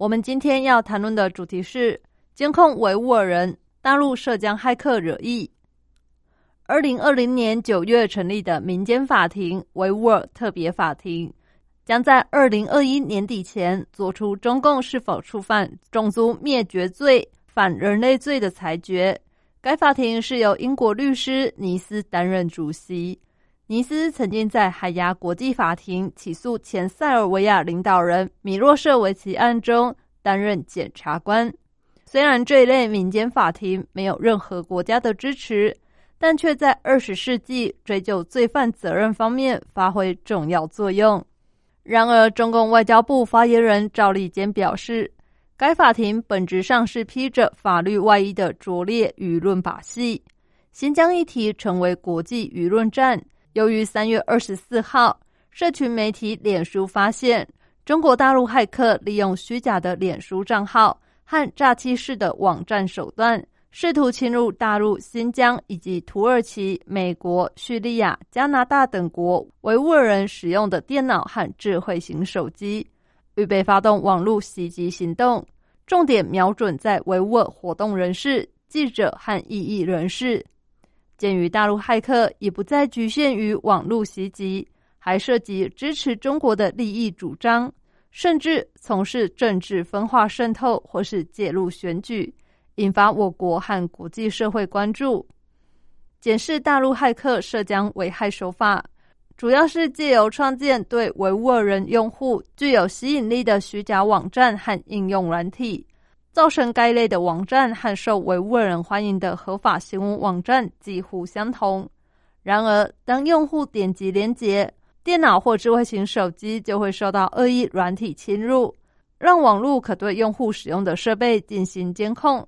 我们今天要谈论的主题是监控维吾尔人，大陆涉疆骇客惹议。二零二零年九月成立的民间法庭维吾尔特别法庭，将在二零二一年底前做出中共是否触犯种族灭绝罪、反人类罪的裁决。该法庭是由英国律师尼斯担任主席。尼斯曾经在海牙国际法庭起诉前塞尔维亚领导人米洛舍维奇案中担任检察官。虽然这一类民间法庭没有任何国家的支持，但却在二十世纪追究罪犯责任方面发挥重要作用。然而，中共外交部发言人赵立坚表示，该法庭本质上是披着法律外衣的拙劣舆论把戏。新疆议题成为国际舆论战。由于三月二十四号，社群媒体脸书发现中国大陆骇客利用虚假的脸书账号和诈欺式的网站手段，试图侵入大陆新疆以及土耳其、美国、叙利亚、加拿大等国维吾尔人使用的电脑和智慧型手机，预备发动网络袭击行动，重点瞄准在维吾尔活动人士、记者和异议人士。鉴于大陆骇客已不再局限于网络袭击，还涉及支持中国的利益主张，甚至从事政治分化渗透或是介入选举，引发我国和国际社会关注。检视大陆骇客涉疆危害手法，主要是借由创建对维吾尔人用户具有吸引力的虚假网站和应用软体。造成该类的网站和受维吾尔人欢迎的合法新闻网站几乎相同。然而，当用户点击连接，电脑或智慧型手机就会受到恶意软体侵入，让网络可对用户使用的设备进行监控，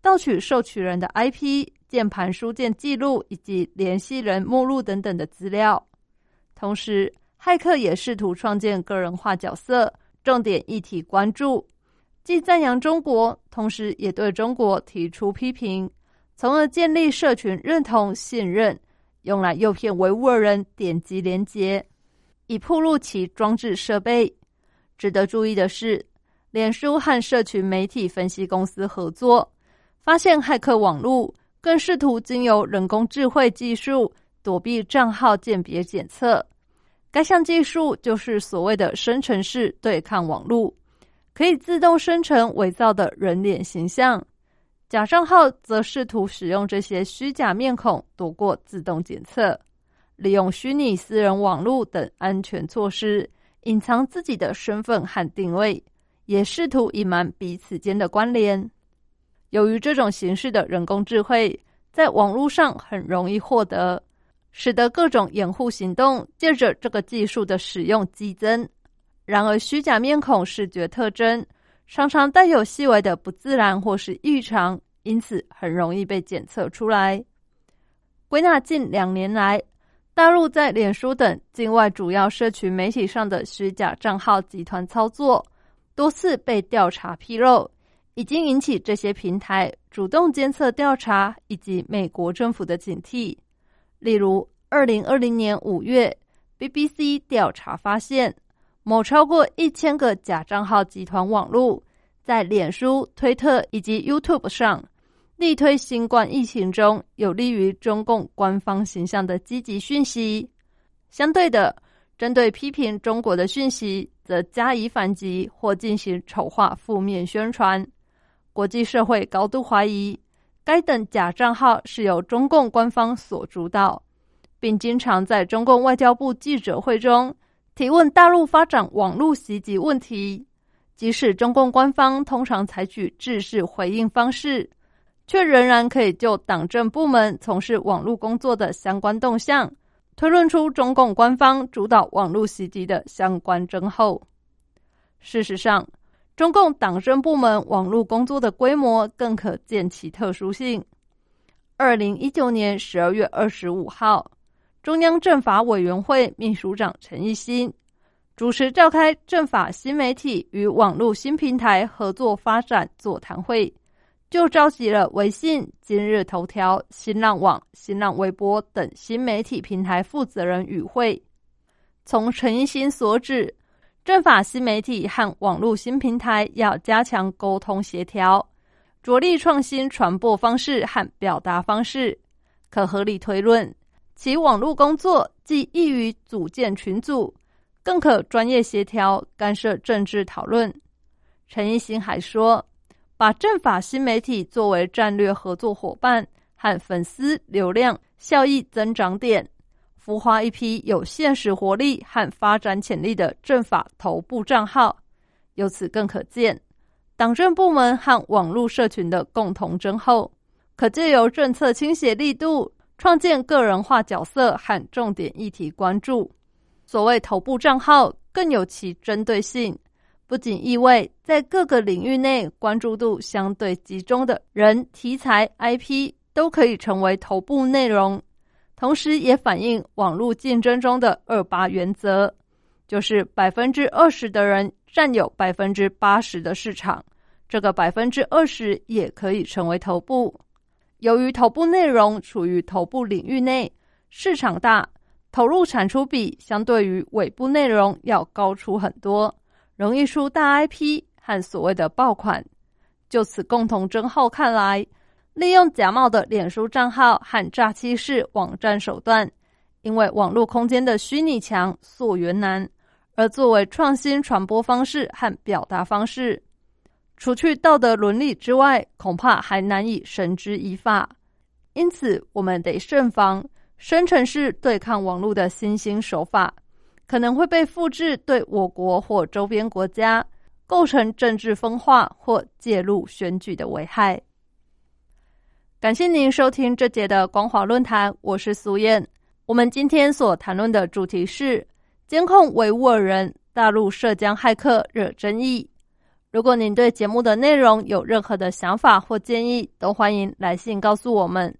盗取受取人的 IP、键盘书件记录以及联系人目录等等的资料。同时，骇客也试图创建个人化角色，重点议题关注。既赞扬中国，同时也对中国提出批评，从而建立社群认同、信任，用来诱骗维吾尔人点击连接，以铺路其装置设备。值得注意的是，脸书和社群媒体分析公司合作，发现骇客网络更试图经由人工智慧技术躲避账号鉴别检测。该项技术就是所谓的生成式对抗网络。可以自动生成伪造的人脸形象，假账号则试图使用这些虚假面孔躲过自动检测，利用虚拟私人网络等安全措施隐藏自己的身份和定位，也试图隐瞒彼此间的关联。由于这种形式的人工智慧在网络上很容易获得，使得各种掩护行动借着这个技术的使用激增。然而，虚假面孔视觉特征常常带有细微的不自然或是异常，因此很容易被检测出来。归纳近两年来，大陆在脸书等境外主要社群媒体上的虚假账号集团操作，多次被调查披露，已经引起这些平台主动监测调查以及美国政府的警惕。例如，二零二零年五月，BBC 调查发现。某超过一千个假账号集团网络，在脸书、推特以及 YouTube 上力推新冠疫情中有利于中共官方形象的积极讯息。相对的，针对批评中国的讯息，则加以反击或进行丑化、负面宣传。国际社会高度怀疑，该等假账号是由中共官方所主导，并经常在中共外交部记者会中。提问大陆发展网络袭击问题，即使中共官方通常采取制式回应方式，却仍然可以就党政部门从事网络工作的相关动向，推论出中共官方主导网络袭击的相关征候。事实上，中共党政部门网络工作的规模更可见其特殊性。二零一九年十二月二十五号，中央政法委员会秘书长陈一新主持召开政法新媒体与网络新平台合作发展座谈会，就召集了微信、今日头条、新浪网、新浪微博等新媒体平台负责人与会。从陈一新所指。政法新媒体和网络新平台要加强沟通协调，着力创新传播方式和表达方式。可合理推论，其网络工作既易于组建群组，更可专业协调干涉政治讨论。陈一新还说，把政法新媒体作为战略合作伙伴和粉丝流量效益增长点。孵化一批有现实活力和发展潜力的政法头部账号，由此更可见，党政部门和网络社群的共同争后，可借由政策倾斜力度，创建个人化角色和重点议题关注。所谓头部账号，更有其针对性，不仅意味在各个领域内关注度相对集中的人、题材、IP 都可以成为头部内容。同时，也反映网络竞争中的二八原则，就是百分之二十的人占有百分之八十的市场，这个百分之二十也可以成为头部。由于头部内容处于头部领域内，市场大，投入产出比相对于尾部内容要高出很多，容易出大 IP 和所谓的爆款。就此共同争号看来。利用假冒的脸书账号和诈欺式网站手段，因为网络空间的虚拟墙、溯源难，而作为创新传播方式和表达方式，除去道德伦理之外，恐怕还难以绳之以法。因此，我们得慎防生成式对抗网络的新兴手法，可能会被复制，对我国或周边国家构成政治分化或介入选举的危害。感谢您收听这节的光华论坛，我是苏燕。我们今天所谈论的主题是监控维吾尔人，大陆涉疆骇客惹争议。如果您对节目的内容有任何的想法或建议，都欢迎来信告诉我们。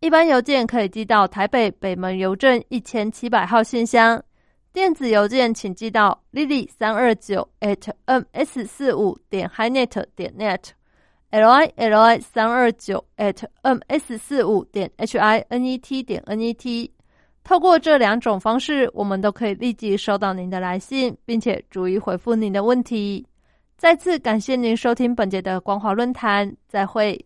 一般邮件可以寄到台北北门邮政一千七百号信箱，电子邮件请寄到 lily 三二九 at ms 四五点 hinet 点 net。l i l i 三二九 at m s 四五点 h i n e t 点 n e t，透过这两种方式，我们都可以立即收到您的来信，并且逐一回复您的问题。再次感谢您收听本节的光华论坛，再会。